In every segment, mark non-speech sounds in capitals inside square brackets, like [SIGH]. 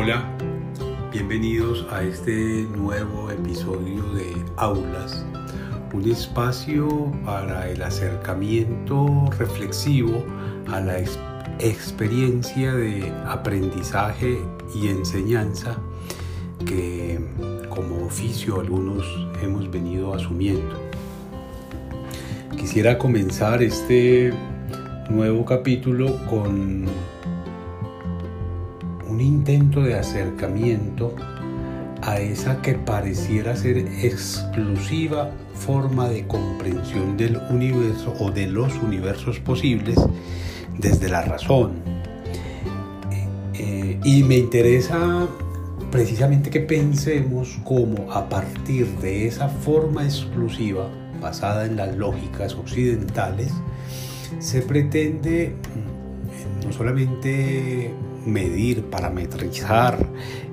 Hola, bienvenidos a este nuevo episodio de Aulas, un espacio para el acercamiento reflexivo a la experiencia de aprendizaje y enseñanza que como oficio algunos hemos venido asumiendo. Quisiera comenzar este nuevo capítulo con un intento de acercamiento a esa que pareciera ser exclusiva forma de comprensión del universo o de los universos posibles desde la razón. Eh, y me interesa precisamente que pensemos cómo a partir de esa forma exclusiva basada en las lógicas occidentales, se pretende mm, no solamente medir, parametrizar,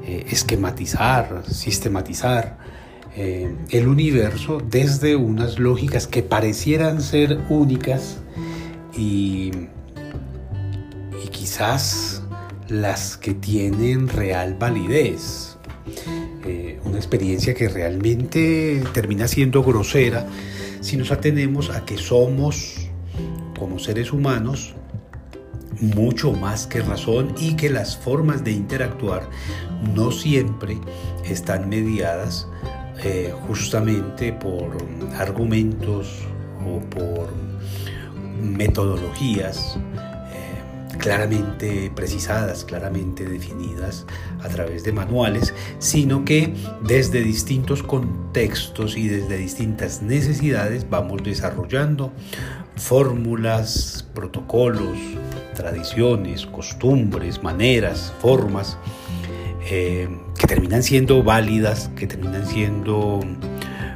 eh, esquematizar, sistematizar eh, el universo desde unas lógicas que parecieran ser únicas y, quizás las que tienen real validez. Eh, una experiencia que realmente termina siendo grosera si nos atenemos a que somos, como seres humanos, mucho más que razón y que las formas de interactuar no siempre están mediadas eh, justamente por argumentos o por metodologías eh, claramente precisadas, claramente definidas a través de manuales, sino que desde distintos contextos y desde distintas necesidades vamos desarrollando fórmulas, protocolos, tradiciones, costumbres, maneras, formas, eh, que terminan siendo válidas, que terminan siendo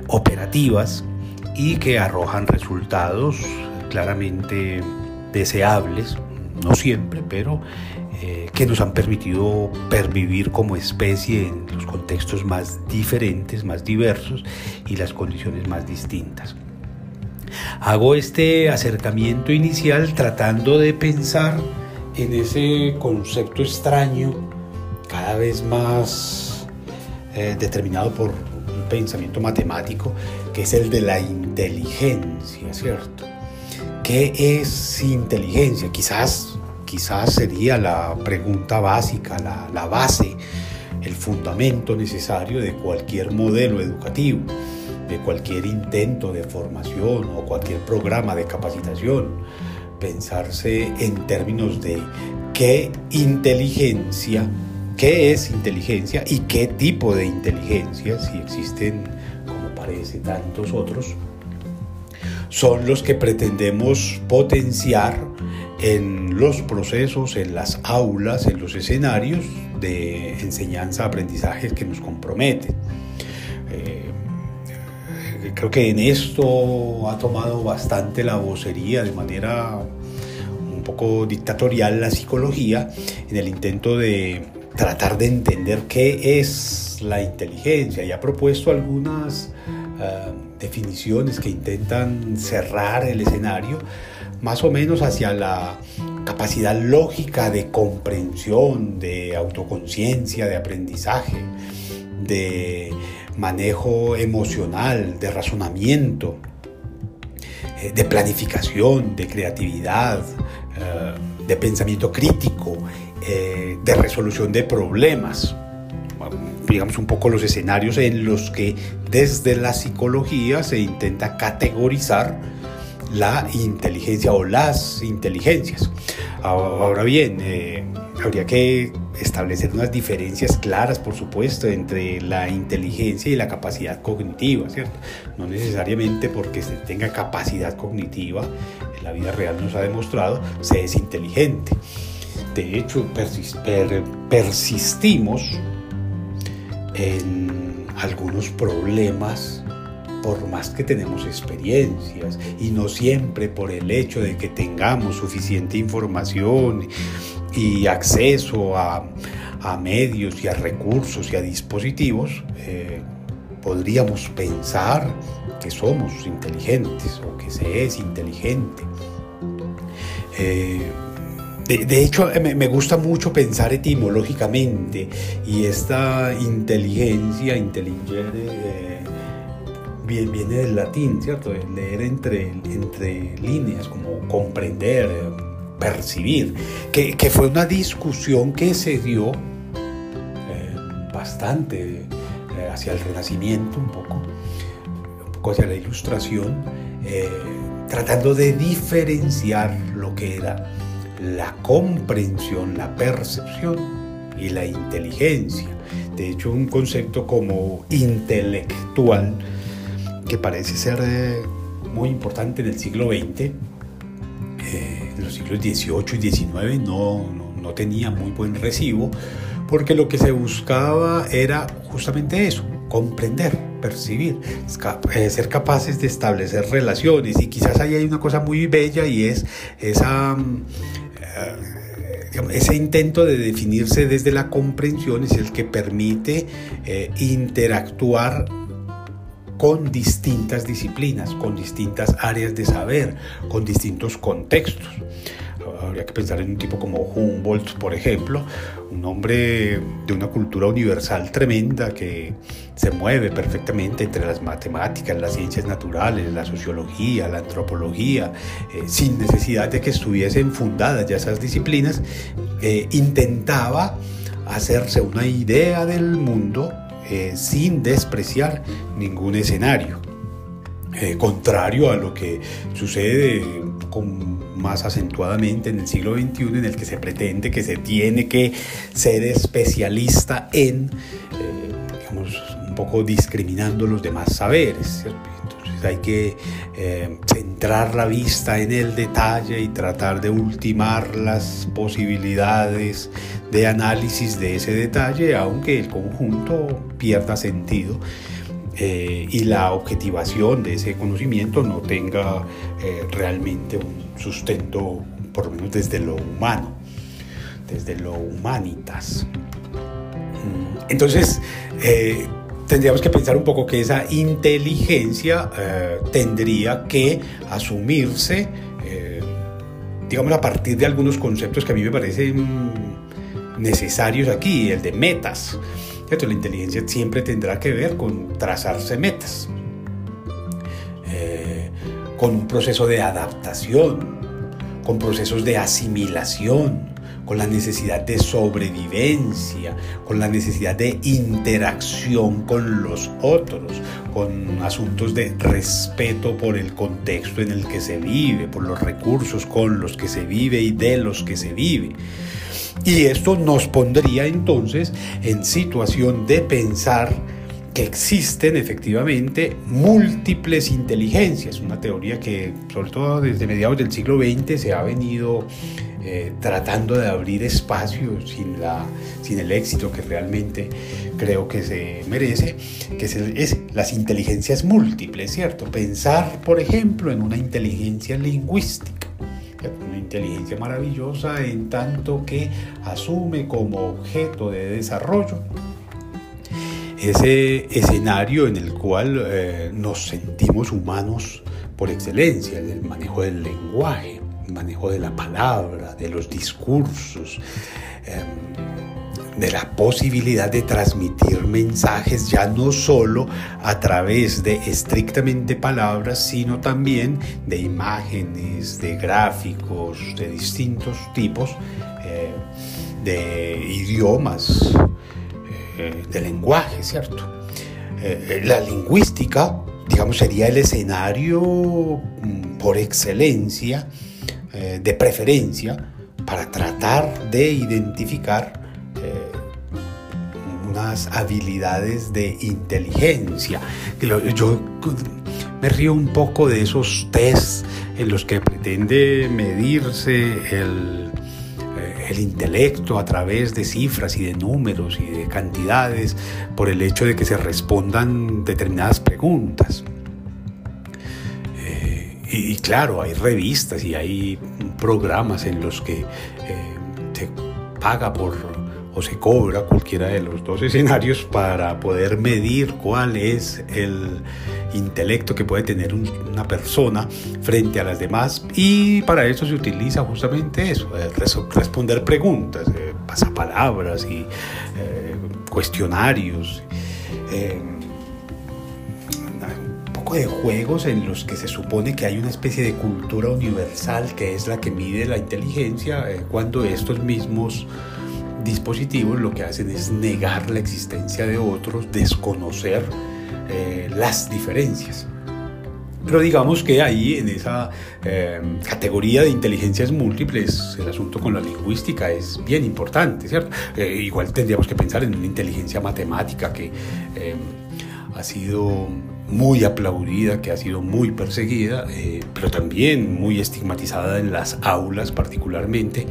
operativas y que arrojan resultados claramente deseables, no siempre, pero eh, que nos han permitido pervivir como especie en los contextos más diferentes, más diversos y las condiciones más distintas. Hago este acercamiento inicial tratando de pensar en ese concepto extraño, cada vez más eh, determinado por un pensamiento matemático, que es el de la inteligencia, ¿cierto? ¿Qué es inteligencia? Quizás, quizás sería la pregunta básica, la, la base, el fundamento necesario de cualquier modelo educativo de cualquier intento de formación o cualquier programa de capacitación, pensarse en términos de qué inteligencia, qué es inteligencia y qué tipo de inteligencia, si existen, como parece, tantos otros, son los que pretendemos potenciar en los procesos, en las aulas, en los escenarios de enseñanza-aprendizaje que nos comprometen. Eh, creo que en esto ha tomado bastante la vocería de manera un poco dictatorial la psicología en el intento de tratar de entender qué es la inteligencia. Y ha propuesto algunas eh, definiciones que intentan cerrar el escenario más o menos hacia la capacidad lógica de comprensión, de autoconciencia, de aprendizaje, de manejo emocional, de razonamiento, eh, de planificación, de creatividad, eh, de pensamiento crítico, eh, de resolución de problemas. Digamos un poco los escenarios en los que desde la psicología se intenta categorizar la inteligencia o las inteligencias. Ahora bien, habría que establecer unas diferencias claras, por supuesto, entre la inteligencia y la capacidad cognitiva, ¿cierto? No necesariamente porque se tenga capacidad cognitiva, en la vida real nos ha demostrado, se es inteligente. De hecho, persistimos en algunos problemas por más que tenemos experiencias y no siempre por el hecho de que tengamos suficiente información y acceso a, medios y a recursos y a dispositivos, eh, podríamos pensar que somos inteligentes o que se es inteligente. Eh, de, hecho, me, gusta mucho pensar etimológicamente y esta inteligencia, inteligere, eh, viene, del latín, ¿cierto? leer entre, entre líneas, como comprender, percibir, que, fue una discusión que se dio eh, bastante eh, hacia el Renacimiento un poco, un poco hacia la Ilustración, tratando de diferenciar lo que era la comprensión, la percepción y la inteligencia. De hecho, un concepto como intelectual, que parece ser eh, muy importante en el siglo XX, eh, siglos XVIII y XIX no, no tenía muy buen recibo, porque lo que se buscaba era justamente eso, comprender, percibir, eh, ser capaces de establecer relaciones. Y quizás ahí hay una cosa muy bella y es esa eh, ese intento de definirse desde la comprensión es el que permite eh, interactuar con distintas disciplinas, con distintas áreas de saber, con distintos contextos. Habría que pensar en un tipo como Humboldt, por ejemplo, un hombre de una cultura universal tremenda que se mueve perfectamente entre las matemáticas, las ciencias naturales, la sociología, la antropología, eh, sin necesidad de que estuviesen fundadas ya esas disciplinas, eh, intentaba hacerse una idea del mundo eh, sin despreciar ningún escenario. contrario a lo que sucede con más acentuadamente en el siglo XXI, en el que se pretende que se tiene que ser especialista en, eh, digamos, un poco discriminando los demás saberes. Entonces hay que eh, centrar la vista en el detalle y tratar de ultimar las posibilidades de análisis de ese detalle, aunque el conjunto pierda sentido. Eh, y la objetivación de ese conocimiento no tenga realmente un sustento, por lo menos desde lo humano, desde lo humanitas. Mm, entonces, eh, tendríamos que pensar un poco que esa inteligencia eh, tendría que asumirse, eh, digamos, a partir de algunos conceptos que a mí me parecen necesarios aquí, el de metas. La inteligencia siempre tendrá que ver con trazarse metas con un proceso de adaptación, con procesos de asimilación, con la necesidad de sobrevivencia, con la necesidad de interacción con los otros, con asuntos de respeto por el contexto en el que se vive, por los recursos con los que se vive y de los que se vive. Y esto nos pondría entonces en situación de pensar existen efectivamente múltiples inteligencias, una teoría que sobre todo desde mediados del siglo XX se ha venido eh, tratando de abrir espacio sin, la, sin el éxito que realmente creo que se merece, que es, las inteligencias múltiples, ¿cierto? Pensar, por ejemplo, en una inteligencia lingüística una inteligencia maravillosa en tanto que asume como objeto de desarrollo ese escenario en el cual eh, nos sentimos humanos por excelencia, el manejo del lenguaje, el manejo de la palabra, de los discursos, em, de la posibilidad de transmitir mensajes ya no solo a través de estrictamente palabras, sino también de imágenes, de gráficos, de distintos tipos, eh, de idiomas, eh, de lenguaje, ¿cierto? Eh, la lingüística, digamos, sería el escenario mm, por excelencia, de preferencia, para tratar de identificar habilidades de inteligencia. Yo me río un poco de esos tests en los que pretende medirse el el intelecto a través de cifras y de números y de cantidades por el hecho de que se respondan determinadas preguntas. Eh, y, claro, hay revistas y hay programas en los que eh, se paga por se cobra cualquiera de los dos escenarios para poder medir cuál es el intelecto que puede tener una persona frente a las demás y para eso se utiliza justamente eso, eh, responder preguntas, eh, pasapalabras y eh, cuestionarios. poco de juegos en los que se supone que hay una especie de cultura universal que es la que mide la inteligencia cuando estos mismos dispositivos lo que hacen es negar la existencia de otros, desconocer eh, las diferencias. Pero digamos que ahí en esa eh, categoría de inteligencias múltiples, el asunto con la lingüística es bien importante, ¿cierto? Eh, igual tendríamos que pensar en una inteligencia matemática que ha sido muy aplaudida, que ha sido muy perseguida, eh, pero también muy estigmatizada en las aulas particularmente,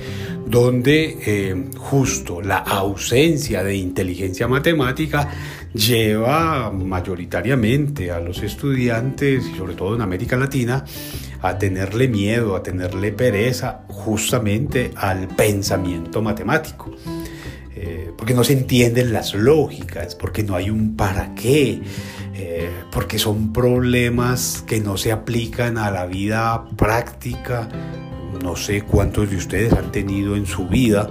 donde eh, justo la ausencia de inteligencia matemática lleva mayoritariamente a los estudiantes, y sobre todo en América Latina, a tenerle miedo, a tenerle pereza justamente al pensamiento matemático. Eh, porque no se entienden las lógicas, porque no hay un para qué, eh, porque son problemas que no se aplican a la vida práctica. No sé cuántos de ustedes han tenido en su vida,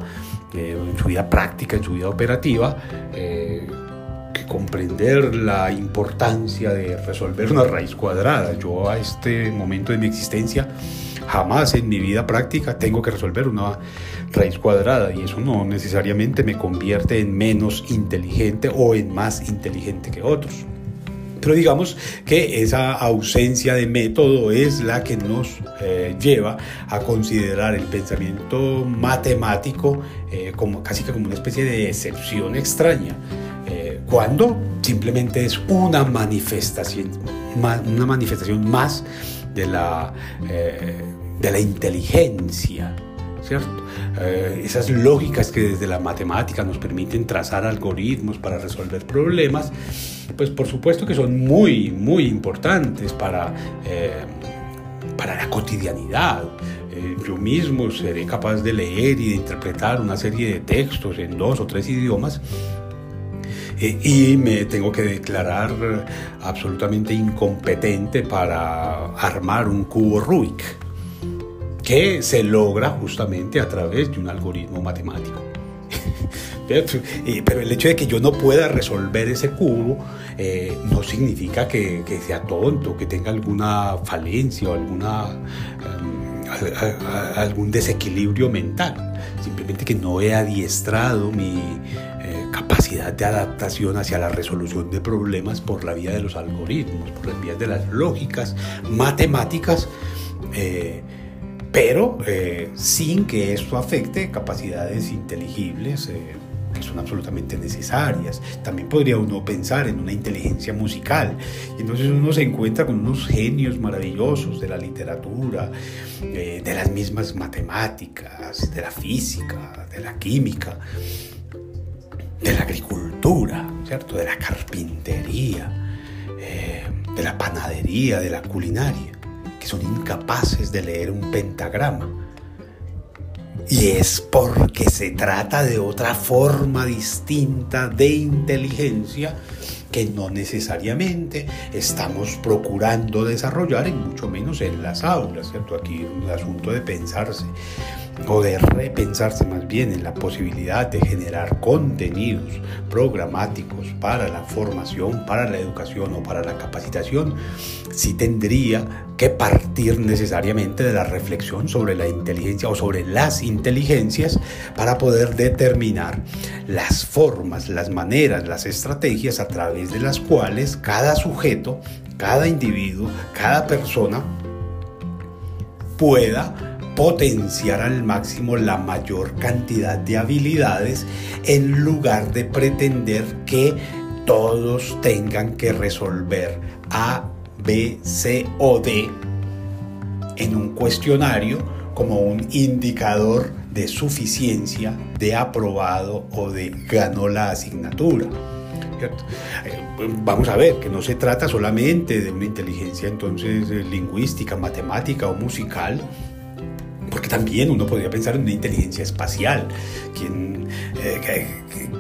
eh, en su vida práctica, en su vida operativa, eh, que comprender la importancia de resolver una raíz cuadrada. Yo a este momento de mi existencia jamás en mi vida práctica tengo que resolver una raíz cuadrada y eso no necesariamente me convierte en menos inteligente o en más inteligente que otros. Pero digamos que esa ausencia de método es la que nos eh, lleva a considerar el pensamiento matemático eh, como casi que como una especie de excepción extraña, eh, cuando simplemente es una manifestación, una manifestación más de la, de la inteligencia ¿cierto? Eh, esas lógicas que desde la matemática nos permiten trazar algoritmos para resolver problemas, pues por supuesto que son muy, muy importantes para, eh, para la cotidianidad. Eh, yo mismo seré capaz de leer y de interpretar una serie de textos en dos o tres idiomas y me tengo que declarar absolutamente incompetente para armar un cubo Rubik que se logra justamente a través de un algoritmo matemático. [LAUGHS] Pero el hecho de que yo no pueda resolver ese cubo eh, no significa que, sea tonto, que tenga alguna falencia o alguna, em, algún desequilibrio mental. Simplemente que no he adiestrado mi eh, capacidad de adaptación hacia la resolución de problemas por la vía de los algoritmos, por las vías de las lógicas matemáticas. Eh, pero eh, sin que esto afecte capacidades inteligibles eh, que son absolutamente necesarias. También podría uno pensar en una inteligencia musical, y entonces uno se encuentra con unos genios maravillosos de la literatura, eh, de las mismas matemáticas, de la física, de la química, de la agricultura, ¿cierto? de la carpintería, de la panadería, de la culinaria son incapaces de leer un pentagrama. Y es porque se trata de otra forma distinta de inteligencia que no necesariamente estamos procurando desarrollar, y mucho menos en las aulas, ¿cierto? Aquí un asunto de pensarse o de repensarse más bien en la posibilidad de generar contenidos programáticos para la formación, para la educación o para la capacitación, sí tendría que partir necesariamente de la reflexión sobre la inteligencia o sobre las inteligencias para poder determinar las formas, las maneras, las estrategias a través de las cuales cada sujeto, cada individuo, cada persona pueda potenciar al máximo la mayor cantidad de habilidades en lugar de pretender que todos tengan que resolver A, B, C o D en un cuestionario como un indicador de suficiencia, de aprobado o de ganó la asignatura. Eh, vamos a ver que no se trata solamente de una inteligencia entonces lingüística, matemática o musical, Porque también uno podría pensar en una inteligencia espacial. ¿Quién, eh,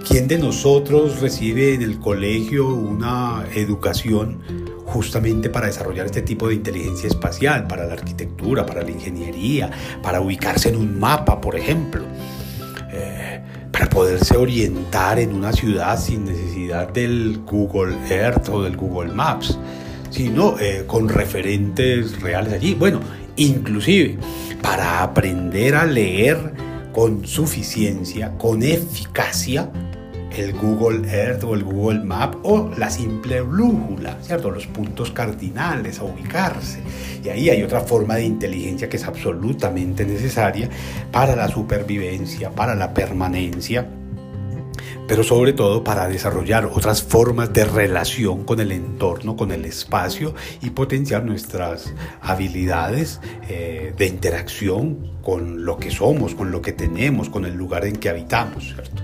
¿Quién de nosotros recibe en el colegio una educación justamente para desarrollar este tipo de inteligencia espacial, para la arquitectura, para la ingeniería, para ubicarse en un mapa, por ejemplo? Eh, para poderse orientar en una ciudad sin necesidad del Google Earth o del Google Maps, sino eh, con referentes reales allí. Bueno, inclusive para aprender a leer con suficiencia, con eficacia, el Google Earth o el Google Map o la simple brújula, ¿cierto? Los puntos cardinales a ubicarse. Y ahí hay otra forma de inteligencia que es absolutamente necesaria para la supervivencia, para la permanencia pero sobre todo para desarrollar otras formas de relación con el entorno, con el espacio y potenciar nuestras habilidades eh, de interacción con lo que somos, con lo que tenemos, con el lugar en que habitamos. ¿cierto?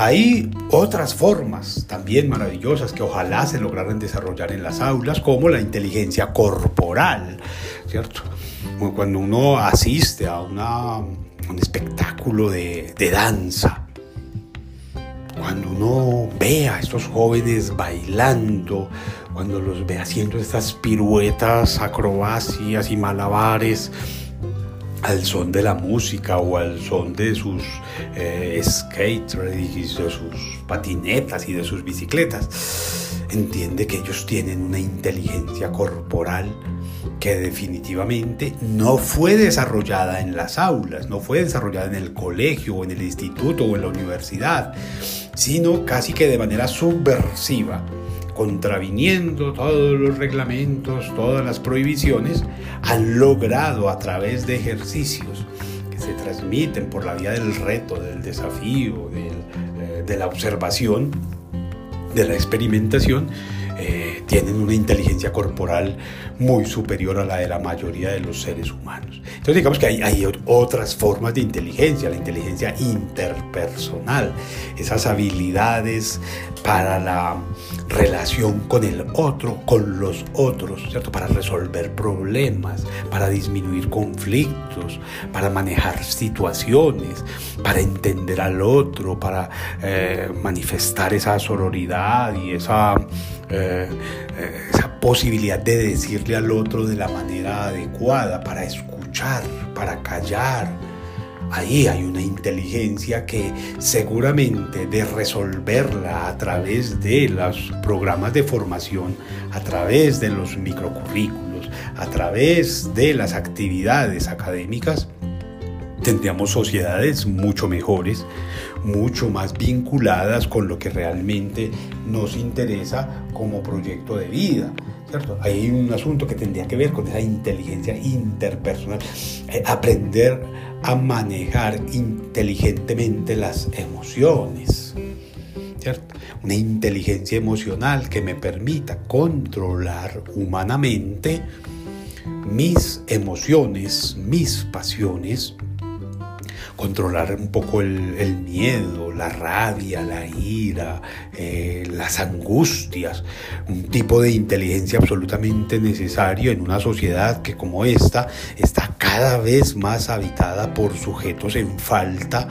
Hay otras formas también maravillosas que ojalá se lograran desarrollar en las aulas, como la inteligencia corporal, ¿cierto? Cuando uno asiste a una, un espectáculo de, de danza, cuando uno ve a estos jóvenes bailando, cuando los ve haciendo estas piruetas, acrobacias y malabares, al son de la música o al son de sus eh, de sus patinetas y de sus bicicletas. Entiende que ellos tienen una inteligencia corporal que definitivamente no fue desarrollada en las aulas, no fue desarrollada en el colegio o en el instituto o en la universidad, sino casi que de manera subversiva contraviniendo todos los reglamentos, todas las prohibiciones, han logrado a través de ejercicios que se transmiten por la vía del reto, del desafío, eh, de la observación, de la experimentación, eh, tienen una inteligencia corporal muy superior a la de la mayoría de los seres humanos. Entonces digamos que hay, otras formas de inteligencia, la inteligencia interpersonal, esas habilidades para la relación con el otro, con los otros, ¿cierto? Para resolver problemas, para disminuir conflictos, para manejar situaciones, para entender al otro, para eh, manifestar esa sororidad y esa, eh, esa posibilidad de decirle al otro de la manera adecuada, para escuchar, para callar. Ahí hay una inteligencia que seguramente de resolverla a través de los programas de formación, a través de los microcurrículos, a través de las actividades académicas, tendríamos sociedades mucho mejores, mucho más vinculadas con lo que realmente nos interesa como proyecto de vida. ¿cierto? Hay un asunto que tendría que ver con esa inteligencia interpersonal, eh, aprender a manejar inteligentemente las emociones. ¿cierto? Una inteligencia emocional que me permita controlar humanamente mis emociones, mis pasiones, controlar un poco el, miedo, la rabia, la ira, eh, las angustias, un tipo de inteligencia absolutamente necesario en una sociedad que como esta está cada vez más habitada por sujetos en falta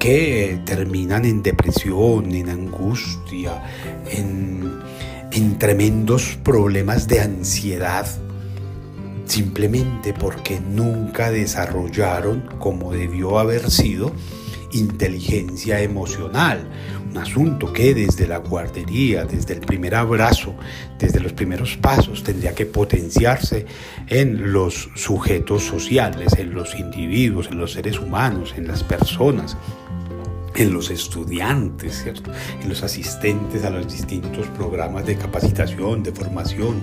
que terminan en depresión, en angustia, en, en tremendos problemas de ansiedad simplemente porque nunca desarrollaron como debió haber sido inteligencia emocional, un asunto que desde la guardería, desde el primer abrazo, desde los primeros pasos, tendría que potenciarse en los sujetos sociales, en los individuos, en los seres humanos, en las personas en los estudiantes, en los asistentes a los distintos programas de capacitación, de formación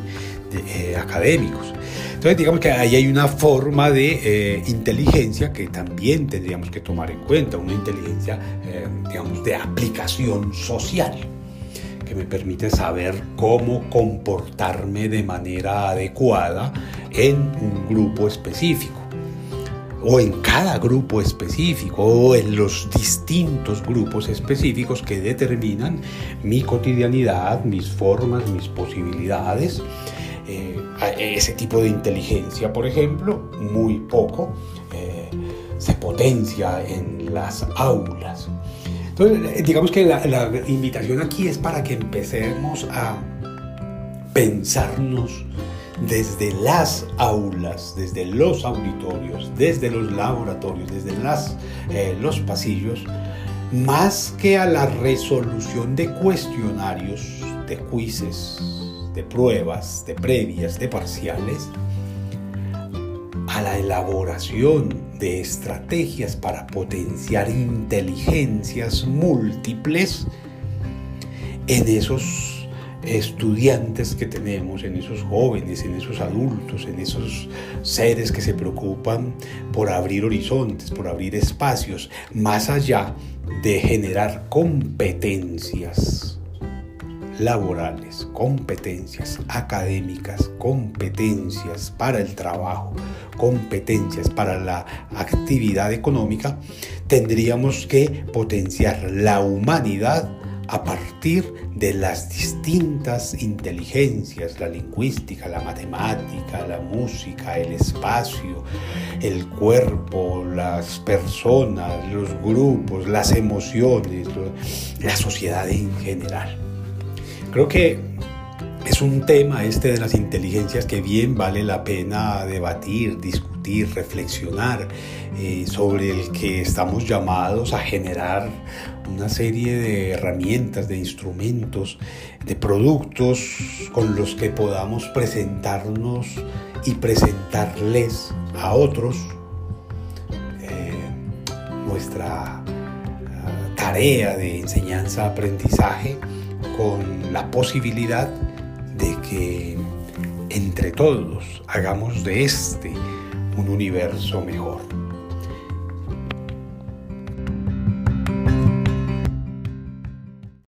eh, académicos. Entonces, digamos que ahí hay una forma de eh, inteligencia que también tendríamos que tomar en cuenta, una inteligencia, eh, digamos, de aplicación social que me permite saber cómo comportarme de manera adecuada en un grupo específico o en cada grupo específico o en los distintos grupos específicos que determinan mi cotidianidad, mis formas, mis posibilidades. Eh, ese tipo de inteligencia, por ejemplo, muy poco eh, se potencia en las aulas. Entonces, digamos que la invitación aquí es para que empecemos a pensarnos desde las aulas, desde los auditorios, desde los laboratorios, desde eh, los pasillos, más que a la resolución de cuestionarios, de quizzes, de pruebas, de previas, de parciales, a la elaboración de estrategias para potenciar inteligencias múltiples en esos estudiantes que tenemos, en esos jóvenes, en esos adultos, en esos seres que se preocupan por abrir horizontes, por abrir espacios, más allá de generar competencias laborales, competencias académicas, competencias para el trabajo, competencias para la actividad económica, tendríamos que potenciar la humanidad a partir de las distintas inteligencias, la lingüística, la matemática, la música, el espacio, el cuerpo, las personas, los grupos, las emociones, la sociedad en general. Creo que es un tema este de las inteligencias que bien vale la pena debatir, discutir, reflexionar, eh, sobre el que estamos llamados a generar una serie de herramientas, de instrumentos, de productos con los que podamos presentarnos y presentarles a otros eh, nuestra ah, tarea de enseñanza-aprendizaje con la posibilidad de que entre todos hagamos de este un universo mejor.